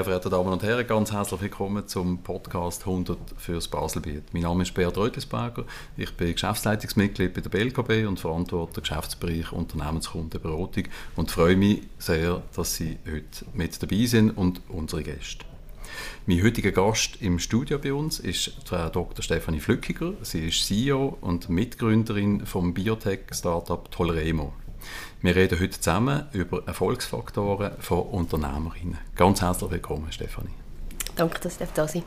sehr verehrte Damen und Herren, ganz herzlich willkommen zum Podcast 100 fürs Baselbiet. Mein Name ist Beat Reutlisberger, ich bin Geschäftsleitungsmitglied bei der BLKB und verantworte den Geschäftsbereich Unternehmenskundenberatung und freue mich sehr, dass Sie heute mit dabei sind und unsere Gäste. Mein heutiger Gast im Studio bei uns ist Frau Dr. Stefanie Flückiger. Sie ist CEO und Mitgründerin vom Biotech-Startup Toleremo. Wir reden heute zusammen über Erfolgsfaktoren von Unternehmerinnen. Ganz herzlich willkommen, Stefanie. Danke, dass ich da sein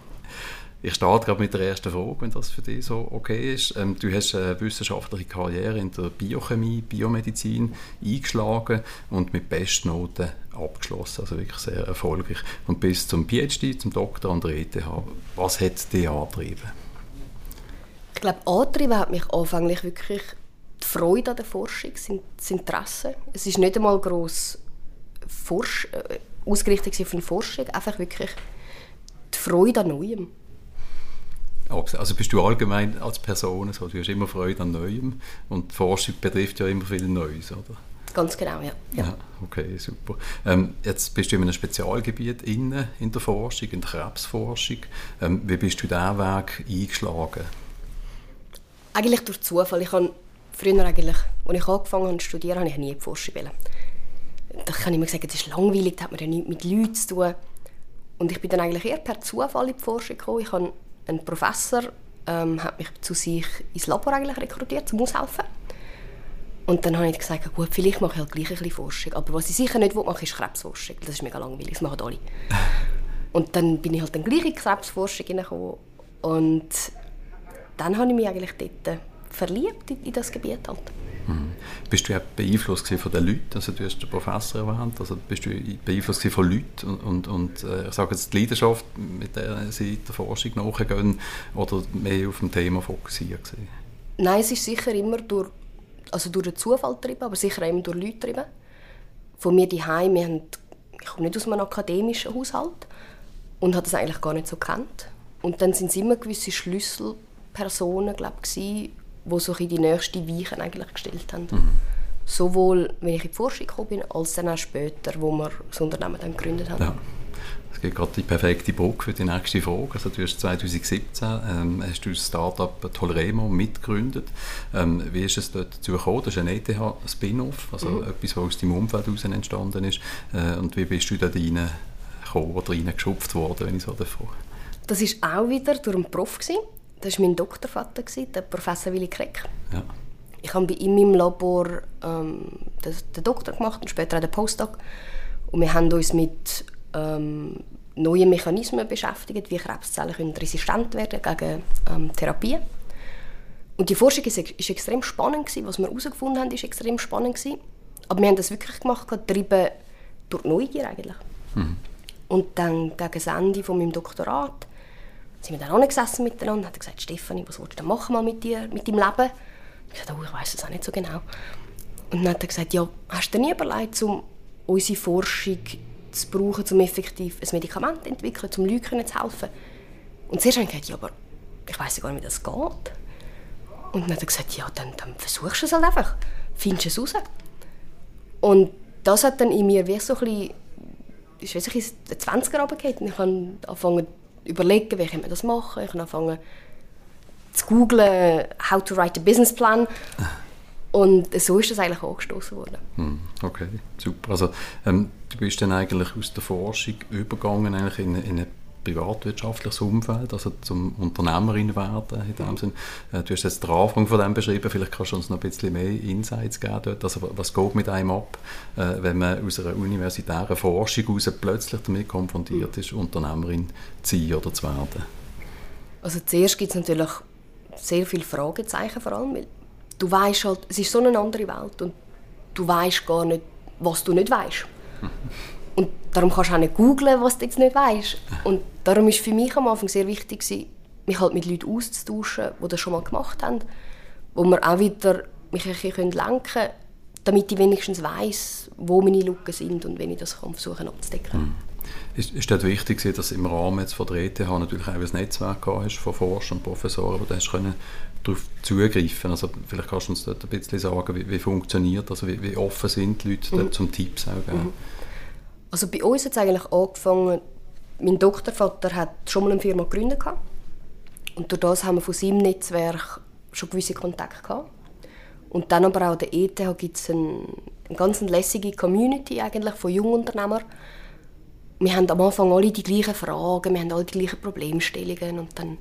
Ich starte gerade mit der ersten Frage, wenn das für dich so okay ist. Ähm, du hast eine wissenschaftliche Karriere in der Biochemie, Biomedizin eingeschlagen und mit Bestnoten abgeschlossen, also wirklich sehr erfolgreich. Und bis zum PhD, zum Doktor an der ETH. Was hat dich angetrieben? Ich glaube, angetrieben hat mich anfänglich wirklich die Freude an der Forschung, das Interesse. Es ist nicht einmal gross Forsch äh, ausgerichtet auf eine Forschung, einfach wirklich die Freude an Neuem. Also bist du allgemein als Person so, du hast immer Freude an Neuem und die Forschung betrifft ja immer viel Neues, oder? Ganz genau, ja. ja. ja okay, super. Ähm, jetzt bist du in einem Spezialgebiet inne in der Forschung, in der Krebsforschung. Ähm, wie bist du diesen Weg eingeschlagen? Eigentlich durch Zufall. Ich habe früher eigentlich, als ich angefangen habe zu studieren, habe ich nie Forschung wollen. Da kann ich mir sagen, das ist langweilig, da hat man ja nichts mit Leuten zu tun. Und ich bin dann eigentlich eher per Zufall in die Forschung gekommen. Ich habe einen Professor, ähm, hat mich zu sich ins Labor eigentlich rekrutiert, zum Aushelfen. Und dann habe ich gesagt, gut, vielleicht mache ich halt gleich ein bisschen Forschung. Aber was ich sicher nicht mache, ist Krebsforschung. Das ist mega langweilig, das machen alle. Und dann bin ich halt dann gleich in die Krebsforschung gekommen. Und dann habe ich mich eigentlich dort verliebt in, in das Gebiet. Halt. Mhm. Bist du auch beeinflusst von den Leuten? Also du hast den Professor erwähnt. Also bist du beeinflusst von Leuten und, und, und äh, ich sage jetzt die Leidenschaft, mit der sie der Forschung nachgehen oder mehr auf dem Thema fokussiert gewesen? Nein, es ist sicher immer durch, also durch den Zufall getrieben, aber sicher immer durch Leute getrieben. Von mir daheim, wir haben, ich komme nicht aus einem akademischen Haushalt und habe das eigentlich gar nicht so kennt. Und dann sind es immer gewisse Schlüsselpersonen, glaube ich, die so die nächste Weichen eigentlich gestellt haben. Mhm. Sowohl, wenn ich in die Forschung gekommen bin, als dann auch später, wo wir das Unternehmen dann gegründet haben. Ja. Das gibt gerade die perfekte Brücke für die nächste Frage. Also du hast 2017 ähm, hast du das Startup Toleremo mitgegründet. Ähm, wie ist es dort dazu gekommen? Das ist ein ETH-Spin-Off, also mhm. etwas, was aus deinem Umfeld heraus entstanden ist. Äh, und wie bist du da reingekommen oder reingeschupft worden, wenn ich so davon Das war auch wieder durch einen Prof. Gewesen. Das war mein Doktorvater, der Professor Willy Kreck. Ja. Ich habe bei ihm im Labor ähm, den, Doktor gemacht und später auch den Postdoc. Und wir haben uns mit ähm, neuen Mechanismen beschäftigt, wie Krebszellen können resistent werden gegen ähm, Therapien. Und die Forschung ist, ist extrem spannend gewesen. Was wir herausgefunden haben, ist extrem spannend gewesen. Aber wir haben das wirklich gemacht, getrieben durch Neugier eigentlich. Mhm. Und dann gegen das Ende von meinem Doktorat sind wir dann auch gesessen miteinander und hat gesagt, Stefanie, was willst du denn machen mal mit dir, mit deinem Leben? Ich sagte, oh, ich weiß es auch nicht so genau. Und dann hat er gesagt, ja, hast du dir nie überlegt, um unsere Forschung zu brauchen, um effektiv ein Medikament zu entwickeln, um Leuten zu helfen? Und zuerst habe ich gesagt, ja, aber ich weiß gar nicht, wie das geht. Und dann hat er gesagt, ja, dann, dann versuchst du es halt einfach. Findest du es raus. Und das hat dann in mir wie so ein bisschen, ist wie so ein 20er runtergefallen. Und ich habe angefangen überlegen, wie kann man das machen. Ich habe angefangen zu googlen, how to write a business plan. Und so ist das eigentlich angestoßen worden. Hm, okay, super. Also ähm, du bist dann eigentlich aus der Forschung übergegangen eigentlich in, in ein privatwirtschaftliches Umfeld, also zum Unternehmerin werden in dem Sinn. Äh, du hast jetzt den Anfang von dem beschrieben, vielleicht kannst du uns noch ein bisschen mehr Insights geben dort. Also was geht mit einem ab, äh, wenn man aus einer universitären Forschung heraus plötzlich damit konfrontiert ist, Unternehmerin zu sein oder zu werden? Also zuerst gibt es natürlich sehr viele Fragezeichen vor allem, weil du weißt halt, es ist so eine andere Welt und du weißt gar nicht, was du nicht weißt. Darum kannst du auch nicht googlen, was du jetzt nicht weißt. Und darum ist für mich am Anfang sehr wichtig, mich halt mit Leuten auszutauschen, die das schon mal gemacht haben, wo man auch wieder mich ein bisschen lenken können, damit ich wenigstens weiß, wo meine Lücken sind und wenn ich das kann versuchen abzudecken. Mhm. Ist, ist wichtig, dass im Rahmen jetzt von der ETH natürlich auch ein Netzwerk hast von Forschern und Professoren, wo du können darauf zugreifen Also vielleicht kannst du uns dort ein bisschen sagen, wie, wie funktioniert also wie, wie offen sind die Leute mhm. zum Tipps auch geben. Mhm. Also bei uns hat es eigentlich angefangen mein Doktorvater hat schon mal eine Firma gegründet und durch das haben wir von seinem Netzwerk schon gewisse Kontakte gehabt. Und dann aber auch der ETH gibt es eine, eine ganz lässige Community eigentlich von Jungunternehmern. Wir haben am Anfang alle die gleichen Fragen, wir haben alle die gleichen Problemstellungen und dann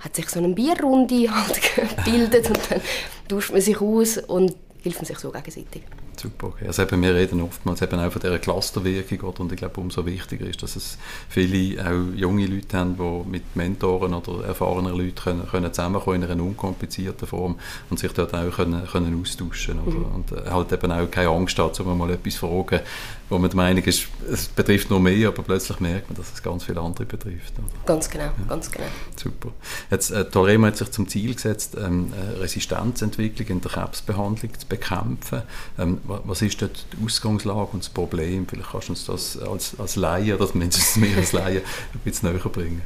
hat sich so eine Bierrunde halt gebildet und dann tauscht man sich aus und hilft man sich so gegenseitig. Super. Okay. Also eben, wir reden oftmals eben auch von dieser Clusterwirkung oder? und ich glaube, umso wichtiger ist, dass es viele auch junge Leute haben, die mit Mentoren oder erfahrenen Leuten können, können zusammenkommen in einer unkomplizierten Form und sich dort auch können, können austauschen mhm. und äh, halt eben auch keine Angst hat, um mal etwas zu fragen, wo man der Meinung ist, es betrifft nur mehr, aber plötzlich merkt man, dass es ganz viele andere betrifft. Oder? Ganz genau, ja. ganz genau. Super. Jetzt, äh, Toremo hat sich zum Ziel gesetzt, ähm, Resistenzentwicklung in der Krebsbehandlung zu bekämpfen. Ähm, was ist dort die Ausgangslage und das Problem? Vielleicht kannst du uns das als, als Laie, oder mindestens mehr als Laie, ein bisschen näher bringen.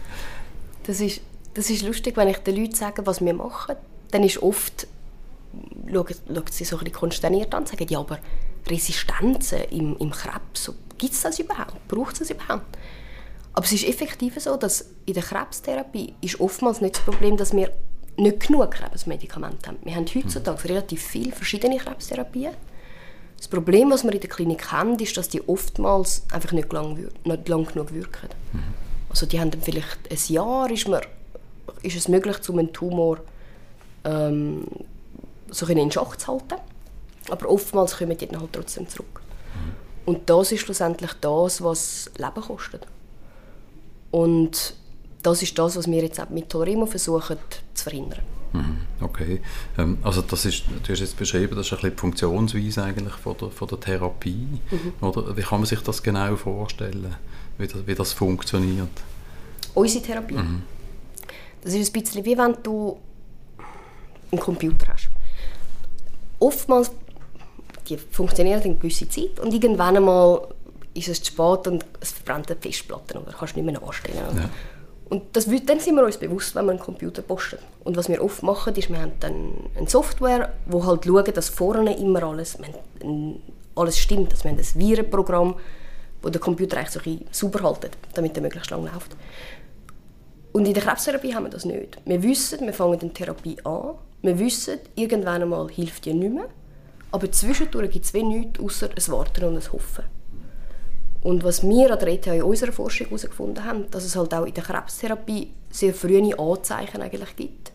Das ist, das ist lustig, wenn ich den Leuten sage, was wir machen, dann ist oft, schauen sie so ein bisschen konsterniert an und sagen, ja, aber Resistenzen im, im Krebs, gibt es das überhaupt? Braucht es das überhaupt? Aber es ist effektiv so, dass in der Krebstherapie ist oftmals nicht das Problem, dass wir nicht genug Krebsmedikamente haben. Wir haben heutzutage relativ viele verschiedene Krebstherapien. Das Problem, was wir in der Klinik haben, ist, dass die oftmals einfach nicht lang, nicht lang genug wirken. Mhm. Also die haben dann vielleicht ein Jahr, ist, man, ist es möglich, um einen Tumor ähm, so in Schach zu halten. Aber oftmals kommen die dann halt trotzdem zurück. Mhm. Und das ist schlussendlich das, was Leben kostet. Und das ist das, was wir jetzt auch mit Tolremo versuchen zu verhindern. Mhm, okay. Ähm, also das ist, du hast jetzt beschrieben, das ist ein bisschen die Funktionsweise eigentlich von der, von der Therapie. Mhm. Oder wie kann man sich das genau vorstellen, wie das, wie das funktioniert? Unsere Therapie? Mhm. Das ist ein bisschen wie wenn du einen Computer hast. Oftmals die funktionieren eine gewisse Zeit und irgendwann einmal ist es zu spät und es verbrennt die Festplatte oder kannst du nicht mehr nachstellen. Ja. Und das, dann sind wir uns bewusst, wenn wir einen Computer posten. Und was wir oft machen, ist, wir haben dann eine Software, wo halt schaut, dass vorne immer alles, alles stimmt. Dass wir haben ein Virenprogramm, wo der Computer eigentlich so sauber haltet, damit er möglichst lange läuft. Und in der Krebstherapie haben wir das nicht. Wir wissen, wir fangen eine Therapie an, wir wissen, irgendwann einmal hilft die nicht mehr, aber zwischendurch gibt es nichts, außer ein Warten und ein Hoffen. Und was wir an der ETH in unserer Forschung herausgefunden haben, dass es halt auch in der Krebstherapie sehr frühe Anzeichen eigentlich gibt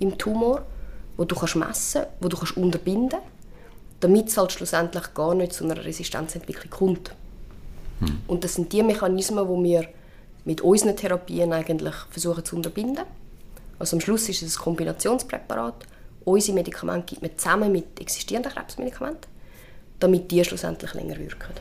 im Tumor, wo du kannst messen, wo du kannst unterbinden, damit es halt schlussendlich gar nicht zu einer Resistenzentwicklung kommt. Hm. Und das sind die Mechanismen, die wir mit unseren Therapien eigentlich versuchen zu unterbinden. Also am Schluss ist es ein Kombinationspräparat. Unsere Medikamente gibt man zusammen mit existierenden Krebsmedikamenten, damit die schlussendlich länger wirken.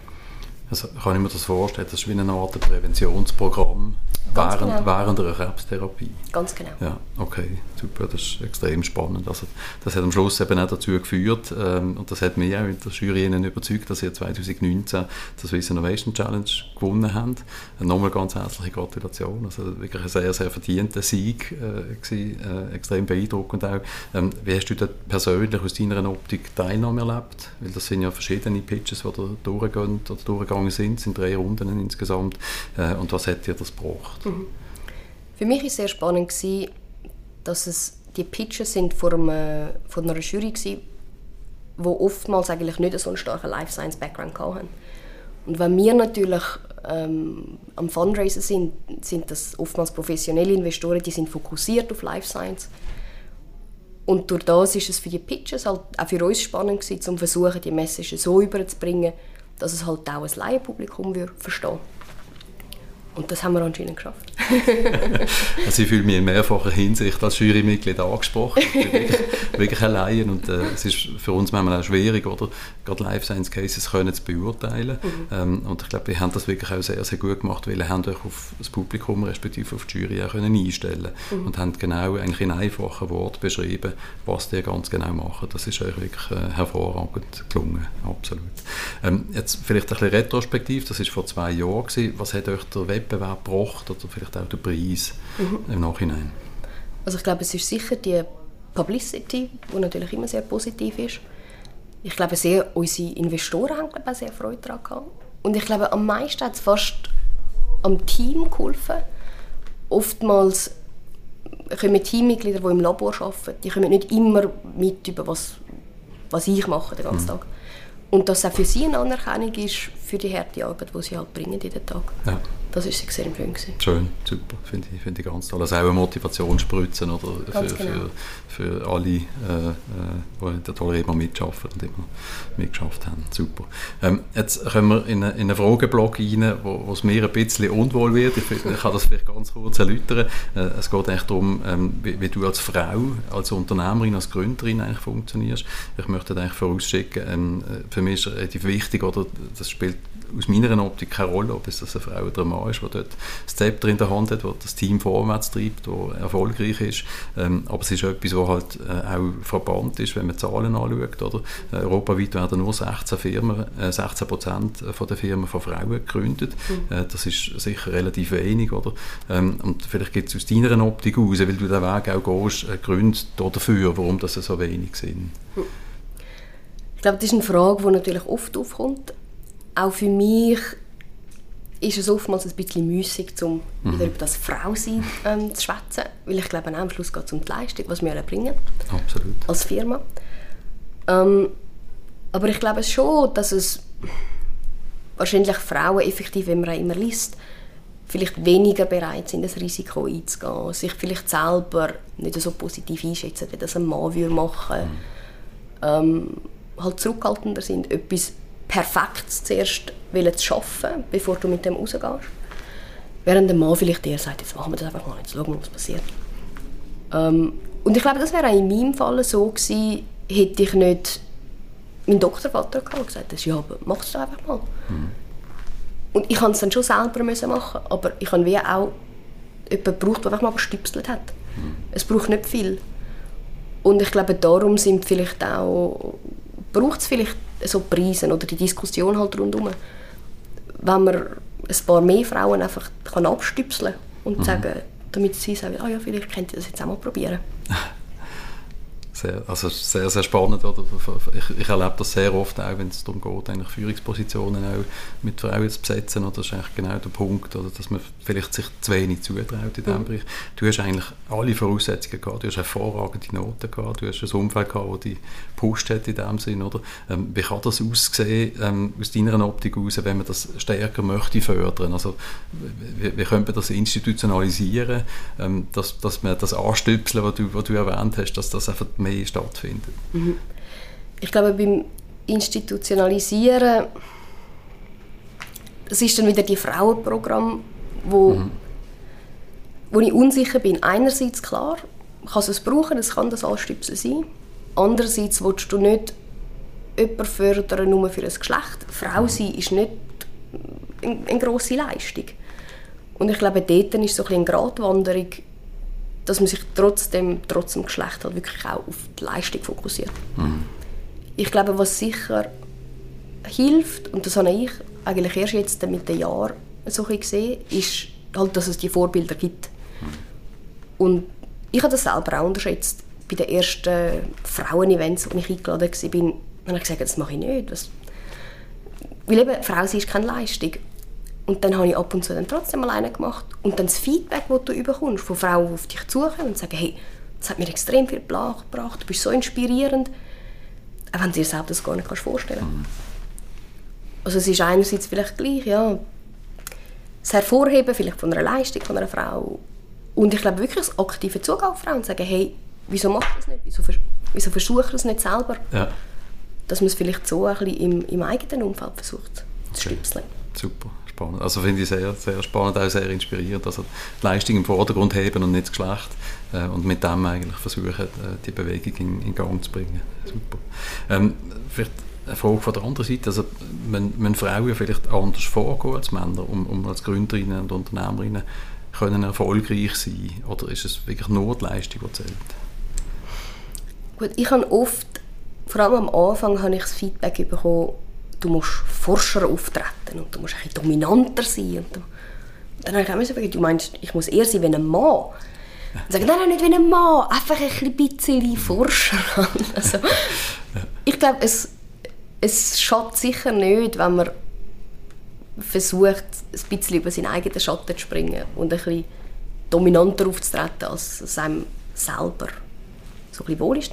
Also kann ich mir das vorstellen, das ist wie eine Art Präventionsprogramm während, genau. während einer Krebstherapie. Ganz genau. Ja, okay, super, das ist extrem spannend. Also, das hat am Schluss eben auch dazu geführt, ähm, und das hat mich auch in der Jury überzeugt, dass ihr 2019 das Swiss Innovation Challenge gewonnen habt. Nochmal ganz herzliche Gratulation. Also wirklich ein sehr, sehr verdienter Sieg äh, gewesen, äh, extrem beeindruckend auch. Ähm, wie hast du da persönlich aus deiner Optik Teilnahme erlebt? Weil das sind ja verschiedene Pitches, die da durchgehen oder durchgegangen sind, es sind drei Runden insgesamt. Äh, und was hat dir das gebracht? Mhm. Für mich war es sehr spannend, gewesen, dass es die Pitches sind von, einem, von einer Jury waren, die oftmals eigentlich nicht so einen starken Life Science Background hatten. Und wenn wir natürlich ähm, am Fundraiser sind, sind das oftmals professionelle Investoren, die sind fokussiert auf Life Science. Und durch das ist es für die Pitches halt auch für uns spannend gewesen, um versuchen, die Message so überzubringen, dass es halt auch ein Laienpublikum verstehen und das haben wir anscheinend geschafft. also ich fühle mich in mehrfacher Hinsicht als Jurymitglied angesprochen. Ich bin wirklich, wirklich allein und äh, es ist für uns manchmal auch schwierig, oder? gerade Life Science Cases können zu beurteilen. Mhm. Ähm, und ich glaube, wir haben das wirklich auch sehr, sehr gut gemacht, weil wir haben euch auf das Publikum respektive auf die Jury auch können einstellen mhm. und haben genau eigentlich in einfachen Worten beschrieben, was die ganz genau machen. Das ist euch wirklich äh, hervorragend gelungen, absolut. Ähm, jetzt vielleicht ein bisschen retrospektiv, das ist vor zwei Jahren gewesen. Was hat euch der Web Wettbewerb gebracht oder vielleicht auch den Preis mhm. im Nachhinein? Also ich glaube, es ist sicher die Publicity, die natürlich immer sehr positiv ist. Ich glaube, sehr, unsere Investoren haben glaube ich, sehr Freude daran gehabt. Und ich glaube, am meisten hat es fast am Team geholfen. Oftmals kommen Teammitglieder, die im Labor arbeiten, die kommen nicht immer mit über was, was ich mache den ganzen mhm. Tag. Und dass es auch für sie eine Anerkennung ist für die harte Arbeit, die sie halt bringen jeden Tag. Ja. Das war sehr schön. Gewesen. Schön, super, finde ich, find ich ganz toll. Also auch eine Motivation spritzen oder für, genau. für, für alle, äh, äh, die in der Tolerema mitarbeiten und immer mitgeschafft haben. Super. Ähm, jetzt kommen wir in, eine, in einen Frageblock rein, wo, es mir ein bisschen unwohl wird. Ich, ich kann das vielleicht ganz kurz erläutern. Äh, es geht eigentlich darum, ähm, wie, wie, du als Frau, als Unternehmerin, als Gründerin eigentlich funktionierst. Ich möchte eigentlich vorausschicken, ähm, für mich ist relativ wichtig, oder das spielt aus meiner Optik keine Rolle, ob es eine Frau oder ein Mann ist, der dort das Zepter in der Hand hat, der das Team vorwärts treibt, der erfolgreich ist. Ähm, aber es ist etwas, was halt äh, auch verbannt ist, wenn man Zahlen anschaut. Oder? Äh, europaweit werden nur 16 Firmen, äh, 16 Prozent der Firmen von Frauen gegründet. Mhm. Äh, das ist sicher relativ wenig. Oder? Ähm, und vielleicht gibt es aus deiner Optik aus, weil du den Weg auch gehst, äh, Gründe dafür, warum das so wenig sind. Mhm. Ich glaube, das ist eine Frage, die natürlich oft aufkommt auch für mich ist es oftmals ein bisschen müßig, um mhm. wieder über das Frausein ähm, zu schwätzen, weil ich glaube, am Schluss geht es um die Leistung, was wir erbringen Absolut. als Firma. Ähm, aber ich glaube schon, dass es wahrscheinlich Frauen effektiv, wenn man immer liest, vielleicht weniger bereit sind, das Risiko einzugehen, sich vielleicht selber nicht so positiv einschätzen, wie das ein Mann würde machen mhm. ähm, halt zurückhaltender sind, etwas perfekt zuerst zu schaffen, bevor du mit dem rausgehst. Während der Mann vielleicht dir sagt, jetzt machen wir das einfach mal, jetzt schauen wir, was passiert. Ähm, und ich glaube, das wäre auch in meinem Fall so gewesen, hätte ich nicht meinen Doktorvater gehabt und gesagt, ja, mach es doch einfach mal. Mhm. Und ich musste es dann schon selber müssen machen, aber ich habe wie auch jemanden gebraucht, der einfach mal gestüpselt hat. Mhm. Es braucht nicht viel. Und ich glaube, darum sind vielleicht auch, braucht es vielleicht so Preise oder die Diskussion halt rundherum. Wenn man ein paar mehr Frauen einfach kann abstüpseln und mhm. sagen, damit sie sagen, ah ja, vielleicht könnt ihr das jetzt auch mal probieren. sehr, also sehr, sehr spannend. Oder? Ich, ich erlebe das sehr oft auch, wenn es darum geht, eigentlich Führungspositionen auch mit Frauen zu besetzen. Oder? Das ist eigentlich genau der Punkt, oder? dass man vielleicht sich zu wenig zutraut in diesem mhm. Bereich. Du hast eigentlich alle Voraussetzungen gehabt. Du hast hervorragende Noten gehabt. Du hast ein Umfeld gehabt, das dich gepusht hat in dem Sinn. Oder? Ähm, wie kann das aussehen, ähm, aus deiner Optik heraus, wenn man das stärker möchte fördern? Also, wie, wie könnte man das institutionalisieren, ähm, dass, dass man das Anstüpseln, was du, was du erwähnt hast, dass das einfach mehr stattfindet. Mhm. Ich glaube, beim Institutionalisieren, das ist dann wieder die Frauenprogramm, wo, mhm. wo ich unsicher bin. Einerseits klar, kannst du es brauchen, es kann das Anstüpsel sein. Andererseits willst du nicht jemanden fördern nur für ein Geschlecht. Frau mhm. sein ist nicht eine, eine grosse Leistung. Und ich glaube, dort ist so ein eine Gratwanderung, dass man sich trotzdem, trotz dem Geschlecht halt wirklich auch auf die Leistung fokussiert. Mhm. Ich glaube, was sicher hilft, und das habe ich eigentlich erst jetzt mit den Jahren so gesehen, ist halt, dass es die Vorbilder gibt. Mhm. Und ich habe das selber auch unterschätzt. Bei den ersten Frauen-Events, wo ich eingeladen war, habe ich gesagt, das mache ich nicht. Weil eben, Frau ist keine Leistung. Und dann habe ich ab und zu dann trotzdem alleine gemacht. Und dann das Feedback, das du bekommst von Frauen, die auf dich zukommen und sagen, hey, das hat mir extrem viel gebracht, du bist so inspirierend. Auch wenn du dir selbst das gar nicht vorstellen kannst. Mhm. Also es ist einerseits vielleicht gleich, ja, das Hervorheben vielleicht von einer Leistung von einer Frau. Und ich glaube wirklich das aktive Zugang auf Frauen und sagen, hey, wieso machst du das nicht? Wieso, wieso versuchst du es nicht selber? Ja. Dass man es vielleicht so ein bisschen im, im eigenen Umfeld versucht zu okay. stüpseln. Super spannend. Also finde ich sehr, sehr spannend, auch sehr inspirierend. Also die Leistung im Vordergrund heben und nicht das Geschlecht äh, und mit dem eigentlich versuchen, äh, die Bewegung in, in, Gang zu bringen. Super. Ähm, vielleicht eine Frage von der anderen Seite, also wenn Frauen vielleicht anders vorgehen als Männer, um, um als Gründerinnen und Unternehmerinnen können erfolgreich sein oder ist es wirklich nur die Leistung, die zählt? Gut, ich habe oft, vor allem am Anfang, habe ich das Feedback bekommen, du musst forscher auftreten und du musst ein dominanter sein. Und, dann habe ich auch gesagt, du meinst, ich muss eher sein wie ein Mann. Und sagen, nein, nein, nicht wie ein Mann, einfach ein bisschen Forscher. also, ich glaube, es, es schadet sicher nicht, wenn man versucht, ein bisschen über seinen eigenen Schatten zu springen und ein bisschen dominanter aufzutreten als, als einem selber. So ein bisschen wohl ist.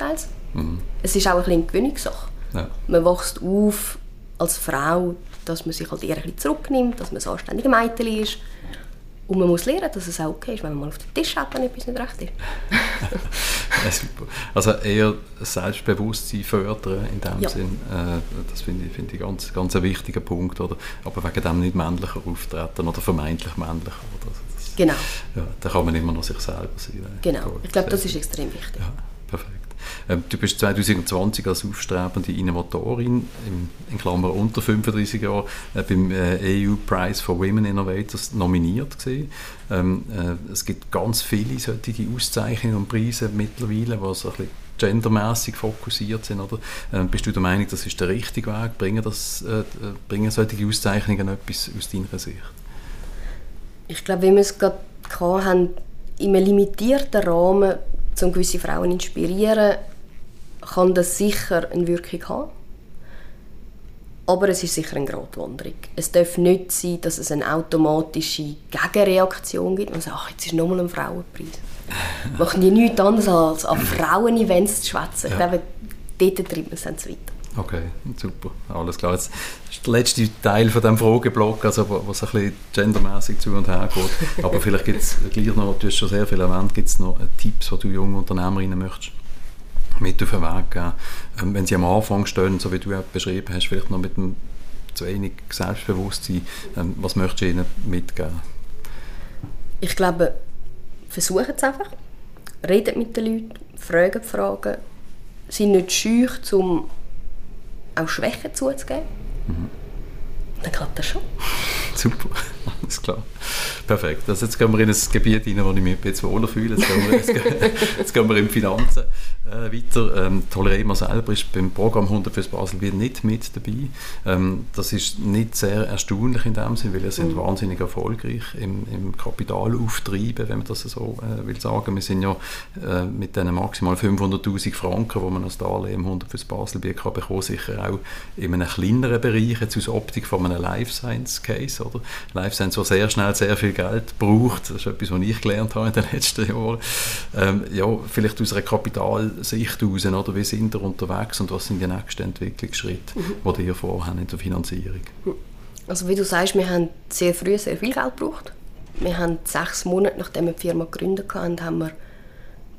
Mhm. Es ist auch ein bisschen eine Gewöhnungssache. Ja. Man wächst auf als Frau, dass man sich halt eher ein bisschen zurücknimmt, dass man ein anständiger Mädchen ist. Und man muss lernen, dass es auch okay ist, wenn man mal auf den Tisch hat, wenn etwas nicht recht ist. also eher Selbstbewusstsein fördern in dem ja. Sinn, äh, das finde ich, find ich ganz, ganz ein wichtiger Punkt. Oder? Aber wegen dem nicht männlicher auftreten oder vermeintlich männlicher. Oder? Das, genau. Ja, da kann man immer noch sich selber sein. Genau, ich glaube, das ist extrem wichtig. Ja, perfekt. Ähm, du bist 2020 als aufstrebende Innovatorin, in Klammer unter 35 Jahren, äh, beim äh, EU Prize for Women Innovators nominiert gewesen. Ähm, äh, es gibt ganz viele solche Auszeichnungen und Preise mittlerweile, so ein bisschen gendermäßig fokussiert sind. Oder? Ähm, bist du der Meinung, das ist der richtige Weg? Bringen, das, äh, bringen solche Auszeichnungen etwas aus deiner Sicht? Ich glaube, wie wir es gerade hatten, in einem limitierten Rahmen um gewisse Frauen zu inspirieren, kann das sicher eine Wirkung haben. Aber es ist sicher eine Gratwanderung. Es darf nicht sein, dass es eine automatische Gegenreaktion gibt. Man sagt, ach, jetzt ist nochmal ein Frauenpreis. Machen die nichts anderes als an Frauen-Events zu schwätzen. Ja. Ich glaube, dort treibt man es dann zu weit. Okay, super, alles klar. Jetzt ist der letzte Teil von diesem Frageblock, also was ein bisschen gendermäßig zu und her geht. Aber vielleicht gibt es gleich noch, du hast schon sehr viel erwähnt, gibt es noch Tipps, die du jungen Unternehmerinnen möchtest mit auf den Weg geben. Ähm, wenn sie am Anfang stehen, so wie du auch beschrieben hast, vielleicht noch mit einem zu wenig Selbstbewusstsein, ähm, was möchtest du ihnen mitgeben? Ich glaube, versuchen es einfach. Redet mit den Leuten, fragen Fragen, sind nicht scheu, um auch Schwächen zuzugeben. Mhm. Dann klappt das schon. Super, alles klar. Perfekt. Also jetzt gehen wir in ein Gebiet hinein, wo ich mich jetzt wohler fühle. Jetzt gehen wir, jetzt gehen, jetzt gehen wir in Finanzen äh, weiter. Ähm, Tolerema selber ist beim Programm 100 fürs Baselbiet nicht mit dabei. Ähm, das ist nicht sehr erstaunlich in dem Sinne, weil wir sind mhm. wahnsinnig erfolgreich im, im Kapitalauftrieben, wenn man das so äh, will sagen. Wir sind ja äh, mit diesen maximal 500'000 Franken, die man als Darlehen 100 fürs Baselbiet kann bekommen, sicher auch in einem kleineren Bereich, jetzt aus Optik von einem Life Science Case, oder? Life Science, wo sehr schnell sehr viel Geld braucht. Das ist etwas, was ich gelernt habe in den letzten Jahren. Ähm, ja, vielleicht aus einer Kapitalsicht heraus, oder? Wie sind ihr unterwegs und was sind die nächsten Entwicklungsschritte, mhm. die ihr vorhaben in der Finanzierung? Also wie du sagst, wir haben sehr früh sehr viel Geld gebraucht. Wir haben sechs Monate, nachdem wir die Firma gegründet haben, haben wir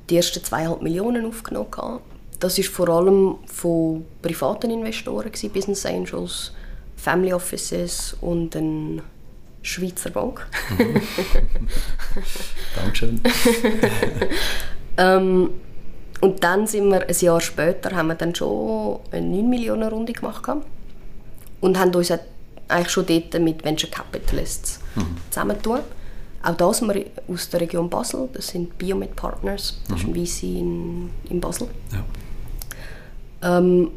die ersten zweieinhalb Millionen aufgenommen. Das ist vor allem von privaten Investoren, Business Angels, Family Offices und ein Schweizer Bank. Mhm. Dankeschön. ähm, und dann sind wir, ein Jahr später, haben wir dann schon eine 9 Millionen Runde gemacht und haben uns eigentlich schon dort mit Venture Capitalists mhm. zusammentun. Auch das sind wir aus der Region Basel, das sind Biomed Partners, das mhm. ist ein VC in, in Basel. Ja. Ähm,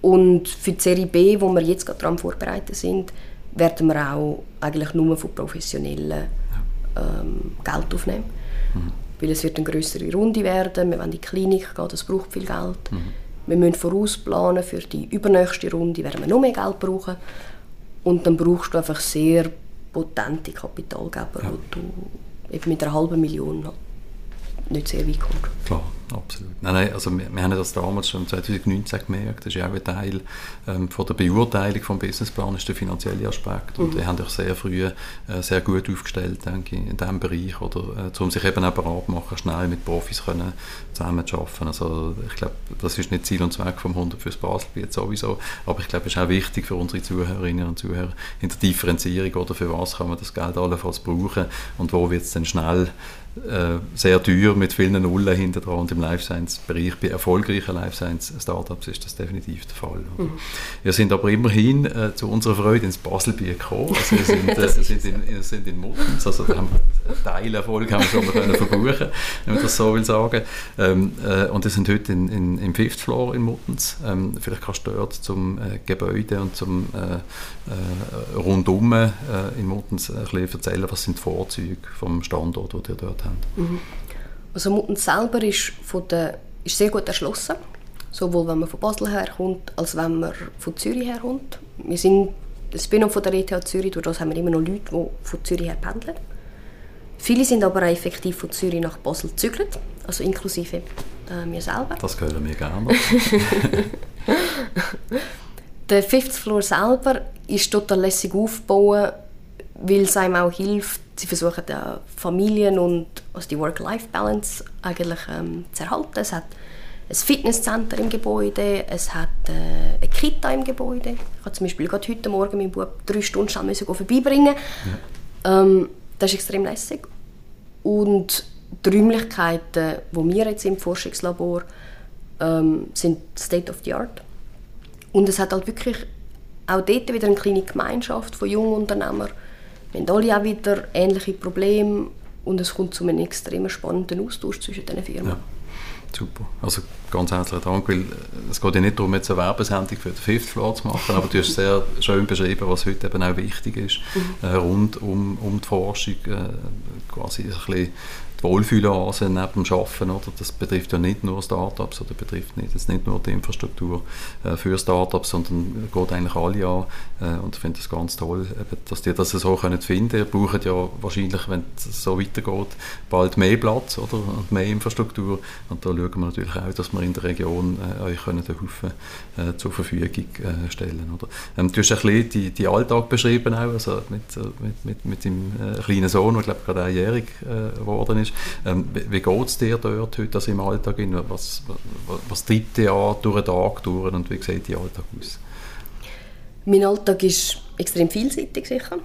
und für die Serie B, wo wir jetzt gerade daran vorbereitet sind, werden wir auch eigentlich nur von Professionellen ähm, Geld aufnehmen. Mhm. Weil es wird eine größere Runde werden, wir wollen in die Klinik gehen, das braucht viel Geld. Mhm. Wir müssen vorausplanen, für die übernächste Runde werden wir noch mehr Geld brauchen. Und dann brauchst du einfach sehr potente Kapitalgeber, ja. wo du eben mit einer halben Million nicht sehr weit kommst. Klar absolut. Nein, nein, also wir, wir haben das damals schon 2019 gemerkt, das ist auch ein Teil ähm, von der Beurteilung des Businessplans, ist der finanzielle Aspekt. Und mhm. die haben sich sehr früh äh, sehr gut aufgestellt, denke ich, in diesem Bereich, oder, äh, um sich eben auch bereit machen, schnell mit Profis können zusammen zu arbeiten. Also ich glaube, das ist nicht Ziel und Zweck vom 100 fürs Baselbiet sowieso, aber ich glaube, es ist auch wichtig für unsere Zuhörerinnen und Zuhörer in der Differenzierung, oder für was kann man das Geld allenfalls brauchen und wo wird es dann schnell sehr teuer mit vielen Nullen hinter dran und im Life Science Bereich bei erfolgreichen Life Science Startups ist das definitiv der Fall. Mhm. Wir sind aber immerhin äh, zu unserer Freude ins Baselbiet gekommen. Also wir sind, äh, sind, in, wir sind in Muttens, also da haben Teilerfolg haben wir schon mal können verbuchen, wenn man das so will sagen. Ähm, äh, und wir sind heute in, in, im Fifth Floor in Muttens. Ähm, vielleicht kannst du dort zum äh, Gebäude und zum äh, rundum in Muttens ein bisschen erzählen, was sind die Vorzüge vom Standort, den ihr dort habt. Mhm. Also Muttens selber ist, von der, ist sehr gut erschlossen, sowohl wenn man von Basel herkommt, als wenn man von Zürich herkommt. Wir sind ein Spin-off von der ETH Zürich, durch das haben wir immer noch Leute, die von Zürich her pendeln. Viele sind aber auch effektiv von Zürich nach Basel gezügelt, also inklusive äh, mir selber. Das hören wir gerne. der Fifth Floor selber ist total lässig aufgebaut, weil es einem auch hilft, sie versuchen die Familien und also die Work-Life-Balance eigentlich ähm, zu erhalten. Es hat ein Fitnesscenter im Gebäude, es hat äh, eine Kita im Gebäude. Ich habe zum Beispiel gerade heute Morgen meinen Bub drei Stunden schnell vorbeibringen. Ja. Ähm, das ist extrem lässig. Und die Räumlichkeiten, die wir jetzt im Forschungslabor ähm, sind State of the Art. Und es hat halt wirklich auch dort wieder eine kleine Gemeinschaft von jungen Unternehmern. Wir haben alle auch wieder ähnliche Probleme und es kommt zu einem extrem spannenden Austausch zwischen diesen Firmen. Ja. Super. Also ganz herzlichen Dank, weil es geht ja nicht darum, jetzt eine Werbesendung für den Fifth Floor zu machen, aber du hast sehr schön beschrieben, was heute eben auch wichtig ist, mhm. äh, rund um, um die Forschung, äh, quasi ein bisschen die Wohlfühloase neben dem Arbeiten. Oder? Das betrifft ja nicht nur Startups oder betrifft nicht, das nicht nur die Infrastruktur äh, für Startups, sondern geht eigentlich alle an. Äh, und ich finde es ganz toll, eben, dass die das so können finden können. Ihr braucht ja wahrscheinlich, wenn es so weitergeht, bald mehr Platz oder? und mehr Infrastruktur. Und da schauen wir natürlich auch, dass wir in der Region äh, euch können den Haufen äh, zur Verfügung äh, stellen oder? Ähm, Du hast ein bisschen die, die Alltag beschrieben auch, also mit, äh, mit, mit, mit deinem äh, kleinen Sohn, der glaube gerade einjährig geworden ist. Ähm, wie wie geht es dir dort heute also im Alltag? Was, was, was treibt dich an durch den Tag durch und wie sieht dein Alltag aus? Mein Alltag ist extrem vielseitig sicher.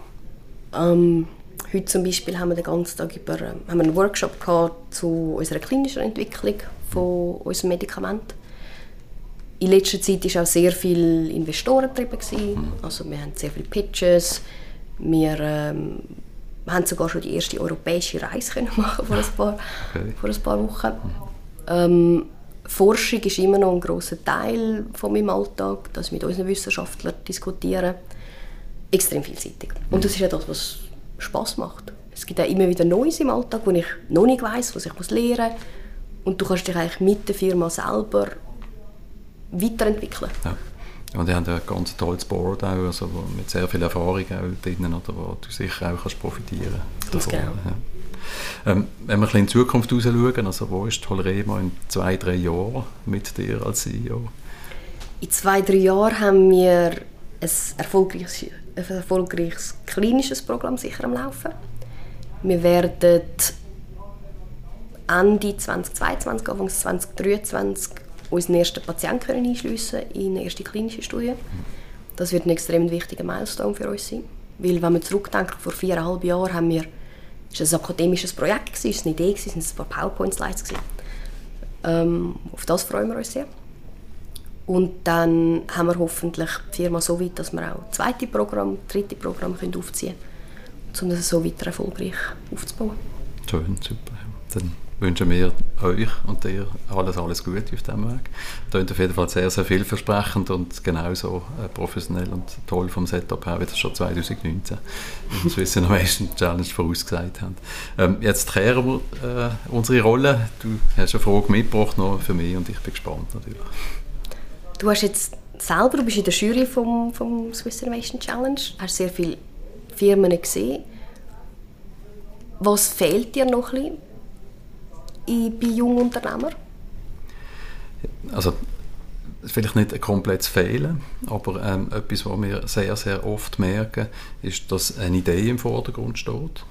Ähm, heute zum Beispiel haben wir den ganzen Tag über, äh, haben wir einen Workshop gehabt zu unserer klinischen Entwicklung von unserem Medikament. In letzter Zeit war auch sehr viel Investoren. Mhm. Also wir haben sehr viele Pitches. Wir ähm, haben sogar schon die erste europäische Reise können machen vor ein paar, okay. vor ein paar Wochen. Ähm, Forschung ist immer noch ein großer Teil von meinem Alltag, dass ich mit unseren Wissenschaftlern diskutiere. Extrem vielseitig. Und das ist ja das, was Spaß macht. Es gibt auch immer wieder Neues im Alltag, wo ich noch nicht weiß, was ich lernen muss. Und du kannst dich eigentlich mit der Firma selber weiterentwickeln. Ja. Und ihr habt ein ganz tolles Board auch, also mit sehr viel Erfahrung auch drin, oder, wo du sicher auch kannst profitieren kannst. Genau. Ja. Ähm, wenn wir ein bisschen in die Zukunft schauen, also wo ist Tolremo in zwei, drei Jahren mit dir als CEO? In zwei, drei Jahren haben wir ein erfolgreiches, ein erfolgreiches klinisches Programm sicher am Laufen. Wir werden Ende 2022, Anfang 2023 unseren ersten Patienten einschliessen in eine erste klinische Studie. Das wird ein extrem wichtiger Milestone für uns sein. Weil, wenn wir zurückdenken, vor viereinhalb Jahren haben wir, es war ein akademisches Projekt, es war eine Idee, es waren ein paar PowerPoint-Slides. Ähm, auf das freuen wir uns sehr. Und dann haben wir hoffentlich die Firma so weit, dass wir auch zweite Programm, dritte Programm aufziehen können, um das so weiter erfolgreich aufzubauen. Schön, super. Dann wünschen wir euch und dir alles, alles Gute auf diesem Weg. Klingt auf jeden Fall sehr, sehr vielversprechend und genauso äh, professionell und toll vom Setup her, wie das schon 2019 im Swiss Innovation Challenge vorausgesagt haben. Ähm, jetzt kehren wir äh, unsere Rolle. Du hast eine Frage mitgebracht noch für mich und ich bin gespannt natürlich. Du hast jetzt selber, du bist in der Jury vom, vom Swiss Innovation Challenge, hast sehr viele Firmen gesehen. Was fehlt dir noch ein bisschen? Bei jungen Unternehmern? Also vielleicht nicht ein komplettes Fehlen, aber ähm, etwas, was wir sehr, sehr oft merken, ist, dass eine Idee im Vordergrund steht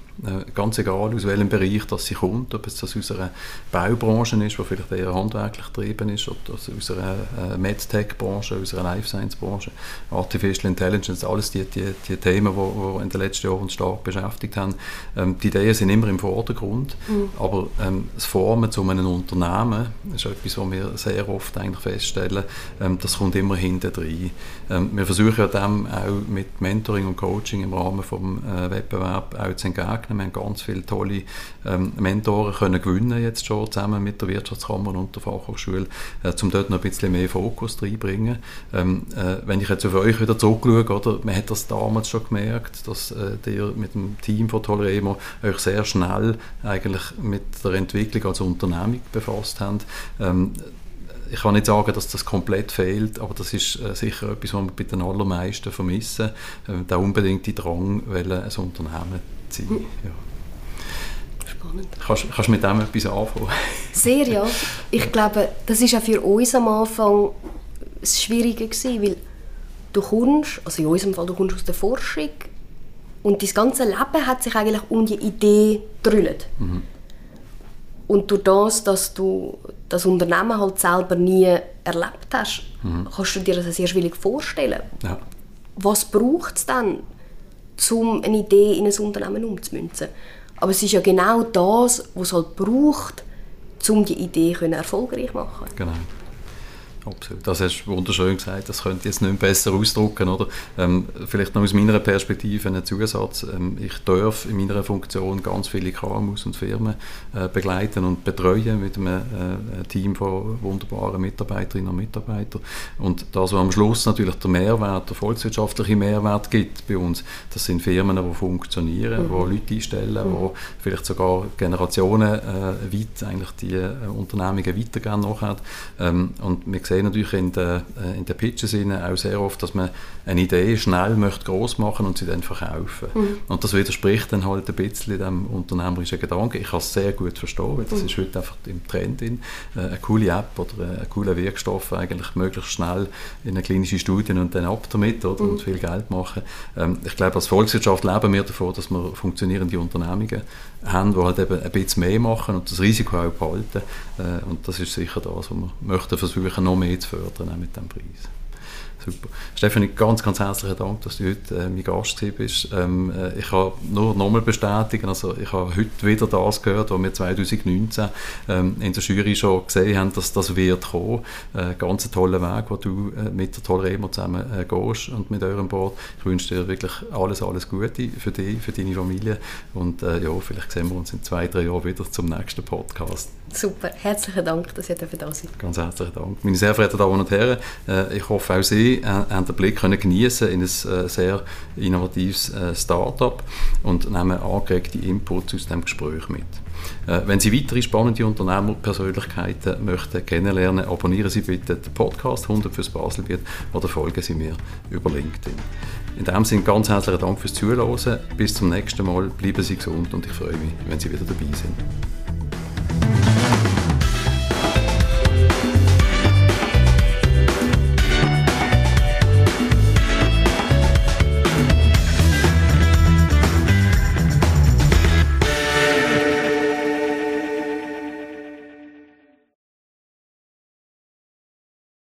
ganz egal aus welchem Bereich das sie kommt, ob es das aus einer Baubranche ist, die vielleicht eher handwerklich getrieben ist, ob das aus einer äh, MedTech-Branche, aus einer Life Science-Branche, Artificial Intelligence, alles die, die, die Themen, die, die in den letzten Jahren uns stark beschäftigt haben. Ähm, die Ideen sind immer im Vordergrund, mhm. aber ähm, das Formen zu einem Unternehmen ist etwas, was wir sehr oft eigentlich feststellen, ähm, das kommt immer hinten rein. Ähm, wir versuchen ja dem auch mit Mentoring und Coaching im Rahmen des äh, Wettbewerbs auch zu entgegnen begegnen. Wir haben ganz viele tolle ähm, Mentoren können gewinnen jetzt schon zusammen mit der Wirtschaftskammer und der Fachhochschule, äh, um dort noch ein bisschen mehr Fokus reinbringen. Ähm, äh, wenn ich jetzt auf euch wieder zurückschaue, oder, man hat das damals schon gemerkt, dass äh, ihr mit dem Team von Toleremo euch sehr schnell eigentlich mit der Entwicklung als Unternehmung befasst habt. Ähm, ich kann nicht sagen, dass das komplett fehlt, aber das ist äh, sicher etwas, was wir bei den allermeisten vermissen. Äh, der unbedingte Drang, ein Unternehmen sein. Mhm. Ja. Spannend. Kannst, kannst du mit dem etwas anfangen? Sehr, ja. Ich glaube, das war auch für uns am Anfang das Schwierige gewesen, weil du kommst, also in unserem Fall, du kommst aus der Forschung und dein ganze Leben hat sich eigentlich um die Idee gedrüllt. Mhm. Und durch das, dass du das Unternehmen halt selber nie erlebt hast, mhm. kannst du dir das sehr schwierig vorstellen. Ja. Was braucht es dann, um eine Idee in ein Unternehmen umzumünzen? Aber es ist ja genau das, was es halt braucht, um die Idee erfolgreich zu machen. Genau. Absolut. Das hast du wunderschön gesagt. Das könnte ich jetzt nicht besser ausdrücken. Oder? Ähm, vielleicht noch aus meiner Perspektive ein Zusatz. Ähm, ich darf in meiner Funktion ganz viele KMUs und Firmen äh, begleiten und betreuen mit einem äh, Team von wunderbaren Mitarbeiterinnen und Mitarbeitern. Und das, was am Schluss natürlich der Mehrwert, der volkswirtschaftliche Mehrwert gibt bei uns, das sind Firmen, die funktionieren, mhm. die Leute einstellen, mhm. die vielleicht sogar Generationen äh, weit eigentlich die äh, Unternehmungen weitergehen nachher. Ähm, und wir sehen natürlich in den, äh, in den Pitches auch sehr oft, dass man eine Idee schnell möchte groß machen und sie dann verkaufen. Mhm. Und das widerspricht dann halt ein bisschen dem unternehmerischen Gedanken. Ich kann es sehr gut verstehen, weil das mhm. ist heute einfach im Trend. In, äh, eine coole App oder ein cooler Wirkstoff eigentlich möglichst schnell in eine klinische Studie und dann ab damit oder, mhm. und viel Geld machen. Ähm, ich glaube, als Volkswirtschaft leben wir davon, dass wir funktionierende Unternehmungen haben, die halt eben ein bisschen mehr machen und das Risiko auch behalten. Äh, und das ist sicher das, was wir möchten versuchen, noch mehr zu fördern mit dem Preis. Super. Stefanie, ganz, ganz herzlichen Dank, dass du heute äh, mein Gast bist. Ähm, äh, ich kann nur nochmal bestätigen, also ich habe heute wieder das gehört, was wir 2019 ähm, in der Jury schon gesehen haben, dass das wird kommen. Äh, ganz toller Weg, wo du äh, mit der tollen Remo zusammen äh, gehst und mit eurem Board. Ich wünsche dir wirklich alles, alles Gute für dich, für deine Familie und äh, ja, vielleicht sehen wir uns in zwei, drei Jahren wieder zum nächsten Podcast. Super, herzlichen Dank, dass ihr da seid. Ganz herzlichen Dank. Meine sehr verehrten Damen und Herren, äh, ich hoffe auch Sie äh, haben den Blick können genießen in ein äh, sehr innovatives äh, Start-up und nehmen angeregte Inputs aus dem Gespräch mit. Wenn Sie weitere spannende Unternehmerpersönlichkeiten möchten kennenlernen, abonnieren Sie bitte den Podcast 100 fürs Baselbiet oder folgen Sie mir über LinkedIn. In diesem Sinne ganz herzlichen Dank fürs Zuhören. Bis zum nächsten Mal. Bleiben Sie gesund und ich freue mich, wenn Sie wieder dabei sind.